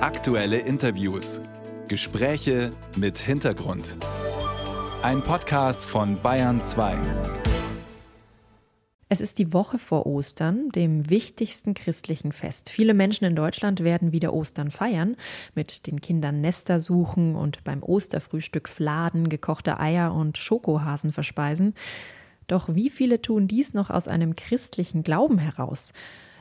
Aktuelle Interviews. Gespräche mit Hintergrund. Ein Podcast von Bayern 2. Es ist die Woche vor Ostern, dem wichtigsten christlichen Fest. Viele Menschen in Deutschland werden wieder Ostern feiern, mit den Kindern Nester suchen und beim Osterfrühstück Fladen, gekochte Eier und Schokohasen verspeisen. Doch wie viele tun dies noch aus einem christlichen Glauben heraus?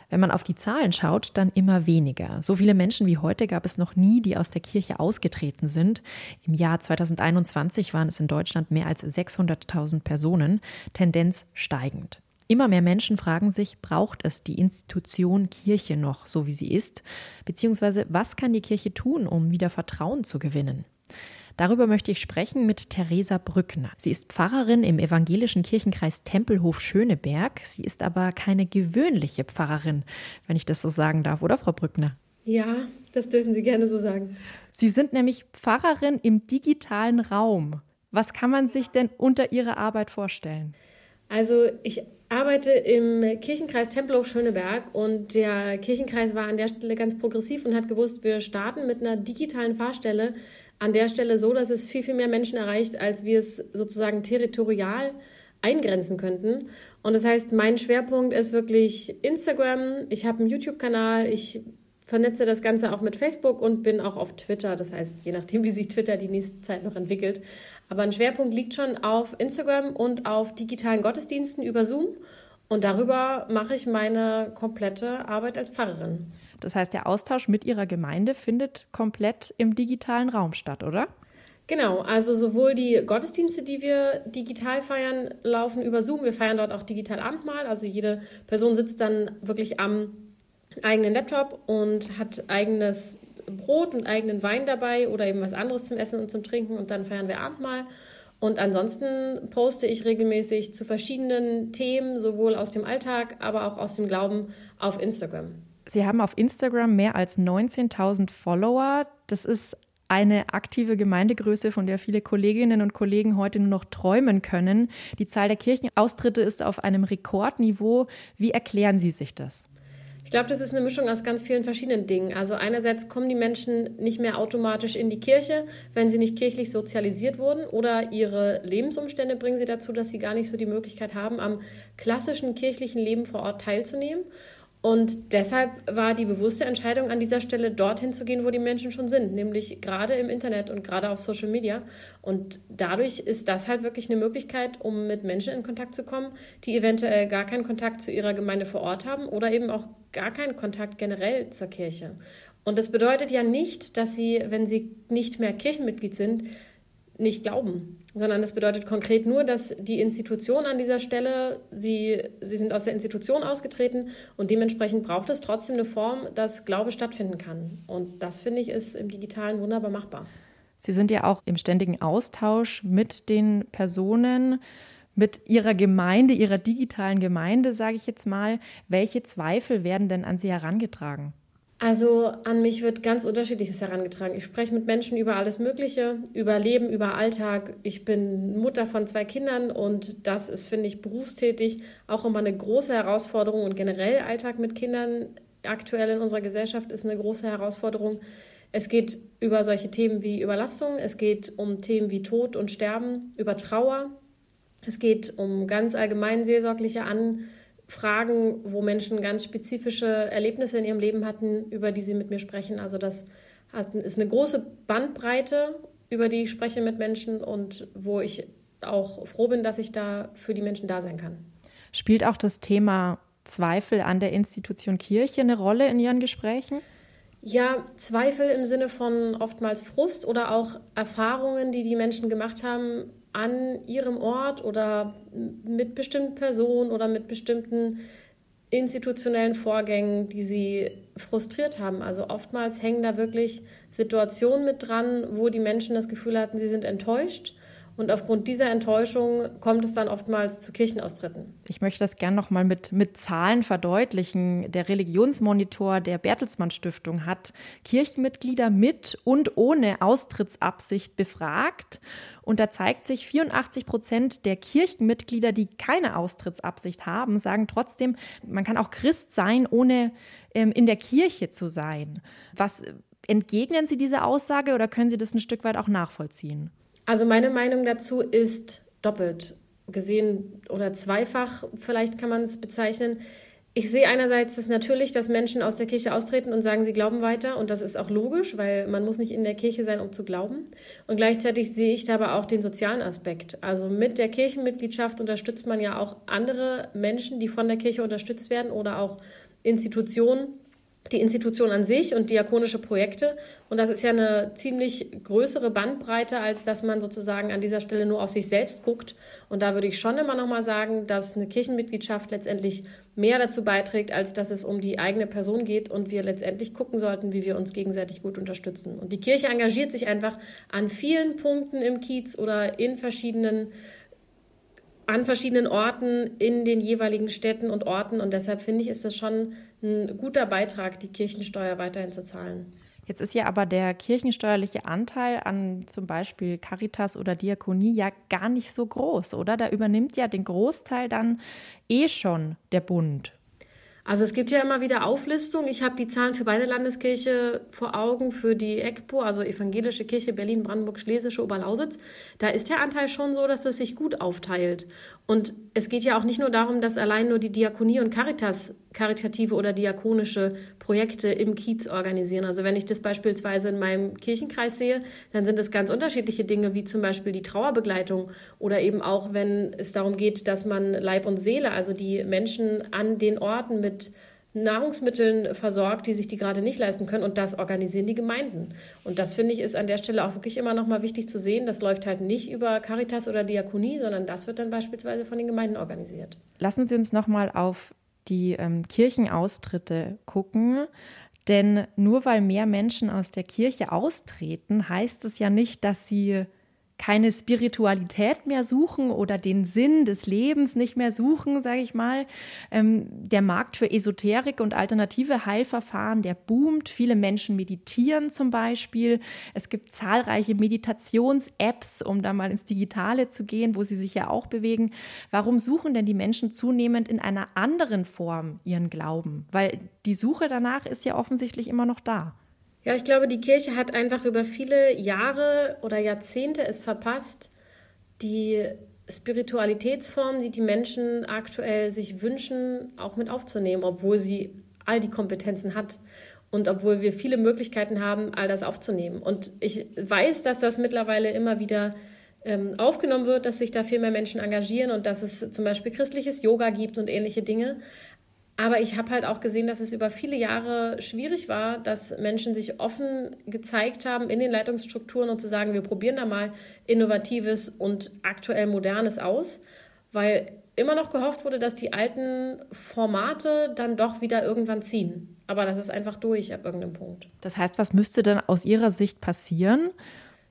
Wenn man auf die Zahlen schaut, dann immer weniger. So viele Menschen wie heute gab es noch nie, die aus der Kirche ausgetreten sind. Im Jahr 2021 waren es in Deutschland mehr als 600.000 Personen, Tendenz steigend. Immer mehr Menschen fragen sich, braucht es die Institution Kirche noch, so wie sie ist? Beziehungsweise, was kann die Kirche tun, um wieder Vertrauen zu gewinnen? Darüber möchte ich sprechen mit Theresa Brückner. Sie ist Pfarrerin im evangelischen Kirchenkreis Tempelhof Schöneberg. Sie ist aber keine gewöhnliche Pfarrerin, wenn ich das so sagen darf, oder Frau Brückner? Ja, das dürfen Sie gerne so sagen. Sie sind nämlich Pfarrerin im digitalen Raum. Was kann man sich denn unter Ihrer Arbeit vorstellen? Also ich arbeite im Kirchenkreis Tempelhof Schöneberg und der Kirchenkreis war an der Stelle ganz progressiv und hat gewusst, wir starten mit einer digitalen Fahrstelle an der Stelle so, dass es viel, viel mehr Menschen erreicht, als wir es sozusagen territorial eingrenzen könnten. Und das heißt, mein Schwerpunkt ist wirklich Instagram. Ich habe einen YouTube-Kanal. Ich vernetze das Ganze auch mit Facebook und bin auch auf Twitter. Das heißt, je nachdem, wie sich Twitter die nächste Zeit noch entwickelt. Aber ein Schwerpunkt liegt schon auf Instagram und auf digitalen Gottesdiensten über Zoom. Und darüber mache ich meine komplette Arbeit als Pfarrerin. Das heißt, der Austausch mit Ihrer Gemeinde findet komplett im digitalen Raum statt, oder? Genau, also sowohl die Gottesdienste, die wir digital feiern, laufen über Zoom. Wir feiern dort auch digital Abendmahl. Also jede Person sitzt dann wirklich am eigenen Laptop und hat eigenes Brot und eigenen Wein dabei oder eben was anderes zum Essen und zum Trinken und dann feiern wir Abendmahl. Und ansonsten poste ich regelmäßig zu verschiedenen Themen, sowohl aus dem Alltag, aber auch aus dem Glauben auf Instagram. Sie haben auf Instagram mehr als 19.000 Follower. Das ist eine aktive Gemeindegröße, von der viele Kolleginnen und Kollegen heute nur noch träumen können. Die Zahl der Kirchenaustritte ist auf einem Rekordniveau. Wie erklären Sie sich das? Ich glaube, das ist eine Mischung aus ganz vielen verschiedenen Dingen. Also einerseits kommen die Menschen nicht mehr automatisch in die Kirche, wenn sie nicht kirchlich sozialisiert wurden oder ihre Lebensumstände bringen sie dazu, dass sie gar nicht so die Möglichkeit haben, am klassischen kirchlichen Leben vor Ort teilzunehmen. Und deshalb war die bewusste Entscheidung an dieser Stelle dorthin zu gehen, wo die Menschen schon sind, nämlich gerade im Internet und gerade auf Social Media. Und dadurch ist das halt wirklich eine Möglichkeit, um mit Menschen in Kontakt zu kommen, die eventuell gar keinen Kontakt zu ihrer Gemeinde vor Ort haben oder eben auch gar keinen Kontakt generell zur Kirche. Und das bedeutet ja nicht, dass sie, wenn sie nicht mehr Kirchenmitglied sind, nicht glauben, sondern das bedeutet konkret nur, dass die Institution an dieser Stelle, sie, sie sind aus der Institution ausgetreten und dementsprechend braucht es trotzdem eine Form, dass Glaube stattfinden kann. Und das finde ich ist im digitalen wunderbar machbar. Sie sind ja auch im ständigen Austausch mit den Personen, mit Ihrer Gemeinde, Ihrer digitalen Gemeinde, sage ich jetzt mal. Welche Zweifel werden denn an Sie herangetragen? Also an mich wird ganz unterschiedliches herangetragen. Ich spreche mit Menschen über alles Mögliche, über Leben, über Alltag. Ich bin Mutter von zwei Kindern und das ist, finde ich, berufstätig auch immer eine große Herausforderung und generell Alltag mit Kindern aktuell in unserer Gesellschaft ist eine große Herausforderung. Es geht über solche Themen wie Überlastung, es geht um Themen wie Tod und Sterben, über Trauer, es geht um ganz allgemein seelsorgliche Anforderungen Fragen, wo Menschen ganz spezifische Erlebnisse in ihrem Leben hatten, über die sie mit mir sprechen. Also das ist eine große Bandbreite, über die ich spreche mit Menschen und wo ich auch froh bin, dass ich da für die Menschen da sein kann. Spielt auch das Thema Zweifel an der Institution Kirche eine Rolle in Ihren Gesprächen? Ja, Zweifel im Sinne von oftmals Frust oder auch Erfahrungen, die die Menschen gemacht haben an ihrem Ort oder mit bestimmten Personen oder mit bestimmten institutionellen Vorgängen, die sie frustriert haben. Also oftmals hängen da wirklich Situationen mit dran, wo die Menschen das Gefühl hatten, sie sind enttäuscht und aufgrund dieser Enttäuschung kommt es dann oftmals zu Kirchenaustritten. Ich möchte das gerne noch mal mit, mit Zahlen verdeutlichen. Der Religionsmonitor der Bertelsmann Stiftung hat Kirchenmitglieder mit und ohne Austrittsabsicht befragt. Und da zeigt sich, 84 Prozent der Kirchenmitglieder, die keine Austrittsabsicht haben, sagen trotzdem, man kann auch Christ sein, ohne ähm, in der Kirche zu sein. Was Entgegnen Sie diese Aussage oder können Sie das ein Stück weit auch nachvollziehen? Also meine Meinung dazu ist doppelt gesehen oder zweifach, vielleicht kann man es bezeichnen. Ich sehe einerseits das natürlich, dass Menschen aus der Kirche austreten und sagen, sie glauben weiter. Und das ist auch logisch, weil man muss nicht in der Kirche sein, um zu glauben. Und gleichzeitig sehe ich da aber auch den sozialen Aspekt. Also mit der Kirchenmitgliedschaft unterstützt man ja auch andere Menschen, die von der Kirche unterstützt werden oder auch Institutionen, die Institution an sich und diakonische Projekte. Und das ist ja eine ziemlich größere Bandbreite, als dass man sozusagen an dieser Stelle nur auf sich selbst guckt. Und da würde ich schon immer noch mal sagen, dass eine Kirchenmitgliedschaft letztendlich mehr dazu beiträgt, als dass es um die eigene Person geht und wir letztendlich gucken sollten, wie wir uns gegenseitig gut unterstützen. Und die Kirche engagiert sich einfach an vielen Punkten im Kiez oder in verschiedenen an verschiedenen Orten in den jeweiligen Städten und Orten. Und deshalb finde ich, ist das schon ein guter Beitrag, die Kirchensteuer weiterhin zu zahlen. Jetzt ist ja aber der kirchensteuerliche Anteil an zum Beispiel Caritas oder Diakonie ja gar nicht so groß, oder? Da übernimmt ja den Großteil dann eh schon der Bund. Also es gibt ja immer wieder Auflistungen. Ich habe die Zahlen für beide Landeskirche vor Augen, für die EGPO, also Evangelische Kirche Berlin, Brandenburg, Schlesische, Oberlausitz. Da ist der Anteil schon so, dass es sich gut aufteilt. Und es geht ja auch nicht nur darum, dass allein nur die Diakonie und Caritas karitative oder diakonische Projekte im Kiez organisieren. Also wenn ich das beispielsweise in meinem Kirchenkreis sehe, dann sind es ganz unterschiedliche Dinge, wie zum Beispiel die Trauerbegleitung oder eben auch, wenn es darum geht, dass man Leib und Seele, also die Menschen an den Orten mit Nahrungsmitteln versorgt, die sich die gerade nicht leisten können. Und das organisieren die Gemeinden. Und das finde ich ist an der Stelle auch wirklich immer noch mal wichtig zu sehen. Das läuft halt nicht über Caritas oder Diakonie, sondern das wird dann beispielsweise von den Gemeinden organisiert. Lassen Sie uns noch mal auf die ähm, Kirchenaustritte gucken. Denn nur weil mehr Menschen aus der Kirche austreten, heißt es ja nicht, dass sie keine Spiritualität mehr suchen oder den Sinn des Lebens nicht mehr suchen, sage ich mal. Ähm, der Markt für Esoterik und alternative Heilverfahren, der boomt. Viele Menschen meditieren zum Beispiel. Es gibt zahlreiche Meditations-Apps, um da mal ins Digitale zu gehen, wo sie sich ja auch bewegen. Warum suchen denn die Menschen zunehmend in einer anderen Form ihren Glauben? Weil die Suche danach ist ja offensichtlich immer noch da. Ja, ich glaube, die Kirche hat einfach über viele Jahre oder Jahrzehnte es verpasst, die Spiritualitätsform, die die Menschen aktuell sich wünschen, auch mit aufzunehmen, obwohl sie all die Kompetenzen hat und obwohl wir viele Möglichkeiten haben, all das aufzunehmen. Und ich weiß, dass das mittlerweile immer wieder ähm, aufgenommen wird, dass sich da viel mehr Menschen engagieren und dass es zum Beispiel christliches Yoga gibt und ähnliche Dinge. Aber ich habe halt auch gesehen, dass es über viele Jahre schwierig war, dass Menschen sich offen gezeigt haben in den Leitungsstrukturen und zu sagen, wir probieren da mal Innovatives und aktuell Modernes aus, weil immer noch gehofft wurde, dass die alten Formate dann doch wieder irgendwann ziehen. Aber das ist einfach durch ab irgendeinem Punkt. Das heißt, was müsste denn aus Ihrer Sicht passieren,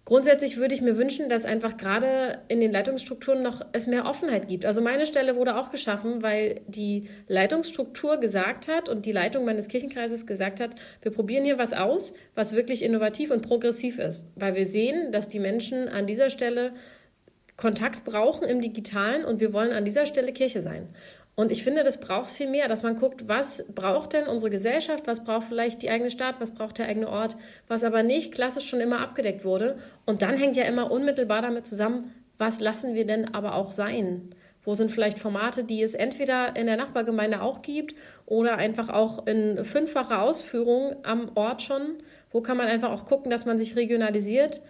Grundsätzlich würde ich mir wünschen, dass einfach gerade in den Leitungsstrukturen noch es mehr Offenheit gibt. Also meine Stelle wurde auch geschaffen, weil die Leitungsstruktur gesagt hat und die Leitung meines Kirchenkreises gesagt hat, wir probieren hier was aus, was wirklich innovativ und progressiv ist, weil wir sehen, dass die Menschen an dieser Stelle Kontakt brauchen im digitalen und wir wollen an dieser Stelle Kirche sein. Und ich finde, das braucht viel mehr, dass man guckt, was braucht denn unsere Gesellschaft, was braucht vielleicht die eigene Stadt, was braucht der eigene Ort, was aber nicht klassisch schon immer abgedeckt wurde. Und dann hängt ja immer unmittelbar damit zusammen, was lassen wir denn aber auch sein? Wo sind vielleicht Formate, die es entweder in der Nachbargemeinde auch gibt oder einfach auch in fünffacher Ausführung am Ort schon? Wo kann man einfach auch gucken, dass man sich regionalisiert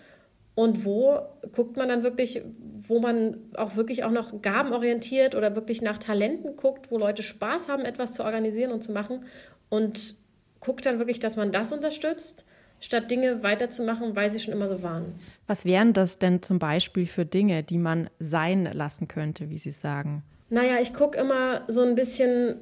und wo guckt man dann wirklich, wo man auch wirklich auch noch gabenorientiert oder wirklich nach Talenten guckt, wo Leute Spaß haben, etwas zu organisieren und zu machen und guckt dann wirklich, dass man das unterstützt, statt Dinge weiterzumachen, weil sie schon immer so waren. Was wären das denn zum Beispiel für Dinge, die man sein lassen könnte, wie Sie sagen? Naja, ich gucke immer so ein bisschen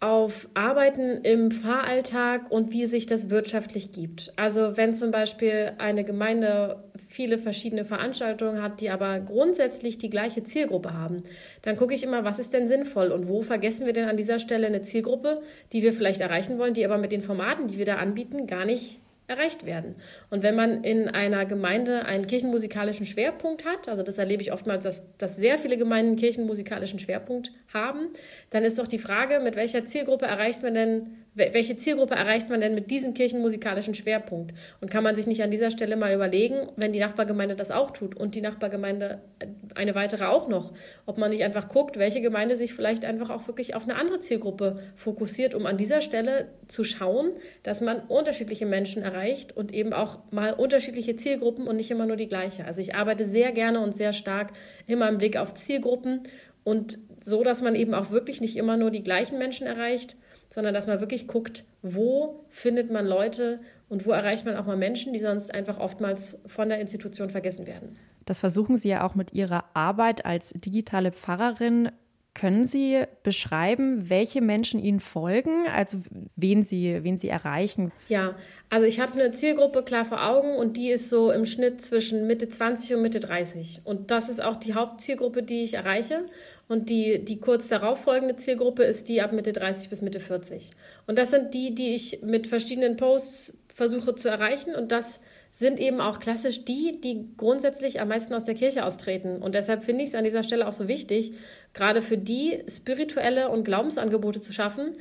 auf Arbeiten im Fahralltag und wie sich das wirtschaftlich gibt. Also wenn zum Beispiel eine Gemeinde viele verschiedene Veranstaltungen hat, die aber grundsätzlich die gleiche Zielgruppe haben, dann gucke ich immer, was ist denn sinnvoll und wo vergessen wir denn an dieser Stelle eine Zielgruppe, die wir vielleicht erreichen wollen, die aber mit den Formaten, die wir da anbieten, gar nicht erreicht werden. Und wenn man in einer Gemeinde einen kirchenmusikalischen Schwerpunkt hat, also das erlebe ich oftmals, dass, dass sehr viele Gemeinden einen kirchenmusikalischen Schwerpunkt haben, dann ist doch die Frage, mit welcher Zielgruppe erreicht man denn welche Zielgruppe erreicht man denn mit diesem kirchenmusikalischen Schwerpunkt? Und kann man sich nicht an dieser Stelle mal überlegen, wenn die Nachbargemeinde das auch tut und die Nachbargemeinde äh, eine weitere auch noch, ob man nicht einfach guckt, welche Gemeinde sich vielleicht einfach auch wirklich auf eine andere Zielgruppe fokussiert, um an dieser Stelle zu schauen, dass man unterschiedliche Menschen erreicht und eben auch mal unterschiedliche Zielgruppen und nicht immer nur die gleiche. Also ich arbeite sehr gerne und sehr stark immer im Blick auf Zielgruppen und so, dass man eben auch wirklich nicht immer nur die gleichen Menschen erreicht, sondern dass man wirklich guckt, wo findet man Leute und wo erreicht man auch mal Menschen, die sonst einfach oftmals von der Institution vergessen werden. Das versuchen Sie ja auch mit Ihrer Arbeit als digitale Pfarrerin. Können Sie beschreiben, welche Menschen Ihnen folgen, also wen Sie, wen Sie erreichen? Ja, also ich habe eine Zielgruppe klar vor Augen und die ist so im Schnitt zwischen Mitte 20 und Mitte 30. Und das ist auch die Hauptzielgruppe, die ich erreiche. Und die, die kurz darauf folgende Zielgruppe ist die ab Mitte 30 bis Mitte 40. Und das sind die, die ich mit verschiedenen Posts versuche zu erreichen. Und das sind eben auch klassisch die, die grundsätzlich am meisten aus der Kirche austreten. Und deshalb finde ich es an dieser Stelle auch so wichtig, gerade für die spirituelle und Glaubensangebote zu schaffen,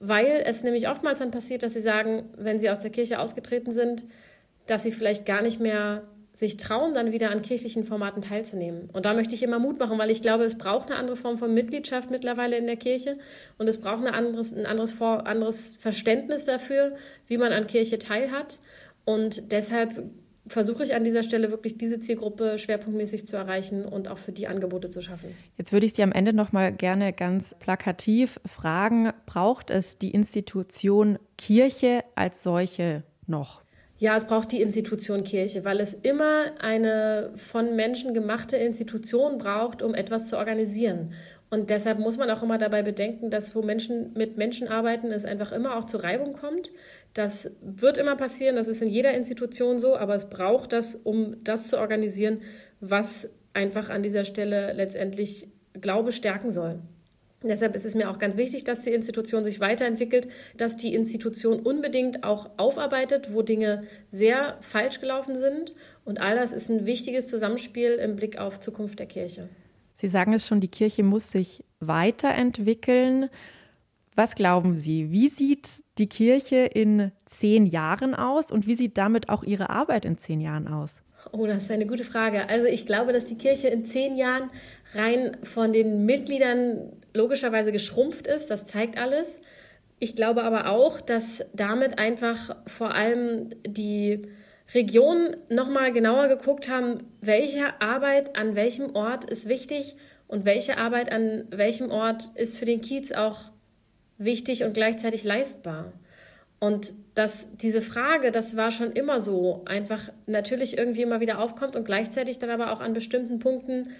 weil es nämlich oftmals dann passiert, dass sie sagen, wenn sie aus der Kirche ausgetreten sind, dass sie vielleicht gar nicht mehr sich trauen, dann wieder an kirchlichen Formaten teilzunehmen. Und da möchte ich immer Mut machen, weil ich glaube, es braucht eine andere Form von Mitgliedschaft mittlerweile in der Kirche und es braucht ein anderes, ein anderes, anderes Verständnis dafür, wie man an Kirche teilhat. Und deshalb versuche ich an dieser Stelle wirklich diese Zielgruppe schwerpunktmäßig zu erreichen und auch für die Angebote zu schaffen. Jetzt würde ich Sie am Ende noch mal gerne ganz plakativ fragen, braucht es die Institution Kirche als solche noch? Ja, es braucht die Institution Kirche, weil es immer eine von Menschen gemachte Institution braucht, um etwas zu organisieren. Und deshalb muss man auch immer dabei bedenken, dass wo Menschen mit Menschen arbeiten, es einfach immer auch zu Reibung kommt. Das wird immer passieren, das ist in jeder Institution so, aber es braucht das, um das zu organisieren, was einfach an dieser Stelle letztendlich Glaube stärken soll. Deshalb ist es mir auch ganz wichtig, dass die Institution sich weiterentwickelt, dass die Institution unbedingt auch aufarbeitet, wo Dinge sehr falsch gelaufen sind. Und all das ist ein wichtiges Zusammenspiel im Blick auf Zukunft der Kirche. Sie sagen es schon, die Kirche muss sich weiterentwickeln. Was glauben Sie, wie sieht die Kirche in zehn Jahren aus und wie sieht damit auch Ihre Arbeit in zehn Jahren aus? Oh, das ist eine gute Frage. Also ich glaube, dass die Kirche in zehn Jahren rein von den Mitgliedern logischerweise geschrumpft ist. Das zeigt alles. Ich glaube aber auch, dass damit einfach vor allem die Regionen nochmal genauer geguckt haben, welche Arbeit an welchem Ort ist wichtig und welche Arbeit an welchem Ort ist für den Kiez auch wichtig und gleichzeitig leistbar. Und dass diese Frage, das war schon immer so, einfach natürlich irgendwie immer wieder aufkommt und gleichzeitig dann aber auch an bestimmten Punkten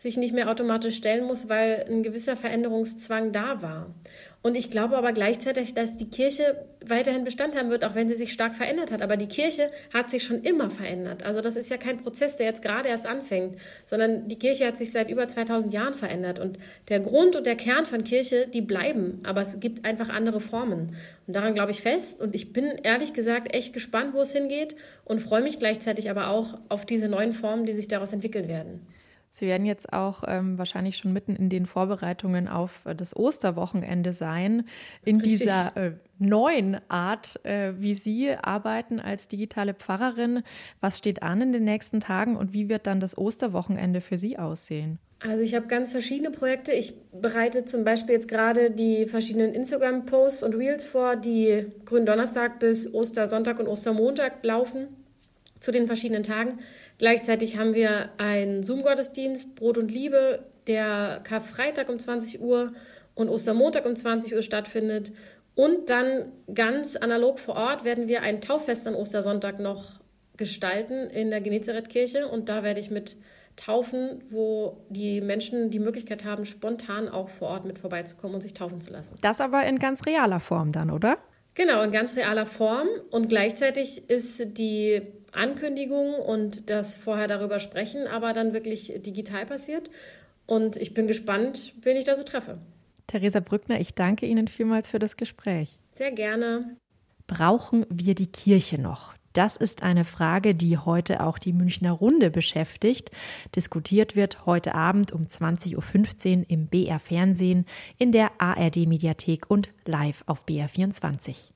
sich nicht mehr automatisch stellen muss, weil ein gewisser Veränderungszwang da war. Und ich glaube aber gleichzeitig, dass die Kirche weiterhin Bestand haben wird, auch wenn sie sich stark verändert hat. Aber die Kirche hat sich schon immer verändert. Also das ist ja kein Prozess, der jetzt gerade erst anfängt, sondern die Kirche hat sich seit über 2000 Jahren verändert. Und der Grund und der Kern von Kirche, die bleiben. Aber es gibt einfach andere Formen. Und daran glaube ich fest. Und ich bin ehrlich gesagt echt gespannt, wo es hingeht und freue mich gleichzeitig aber auch auf diese neuen Formen, die sich daraus entwickeln werden. Sie werden jetzt auch ähm, wahrscheinlich schon mitten in den Vorbereitungen auf äh, das Osterwochenende sein. In Richtig. dieser äh, neuen Art, äh, wie Sie arbeiten als digitale Pfarrerin. Was steht an in den nächsten Tagen und wie wird dann das Osterwochenende für Sie aussehen? Also ich habe ganz verschiedene Projekte. Ich bereite zum Beispiel jetzt gerade die verschiedenen Instagram-Posts und Reels vor, die Gründonnerstag bis Ostersonntag und Ostermontag laufen zu den verschiedenen Tagen. Gleichzeitig haben wir einen Zoom-Gottesdienst, Brot und Liebe, der Karfreitag um 20 Uhr und Ostermontag um 20 Uhr stattfindet. Und dann ganz analog vor Ort werden wir ein Tauffest an Ostersonntag noch gestalten in der Genezareth-Kirche. Und da werde ich mit taufen, wo die Menschen die Möglichkeit haben, spontan auch vor Ort mit vorbeizukommen und sich taufen zu lassen. Das aber in ganz realer Form dann, oder? Genau, in ganz realer Form. Und gleichzeitig ist die Ankündigung und das vorher darüber sprechen, aber dann wirklich digital passiert. Und ich bin gespannt, wen ich da so treffe. Theresa Brückner, ich danke Ihnen vielmals für das Gespräch. Sehr gerne. Brauchen wir die Kirche noch? Das ist eine Frage, die heute auch die Münchner Runde beschäftigt. Diskutiert wird heute Abend um 20.15 Uhr im BR Fernsehen, in der ARD Mediathek und live auf BR24.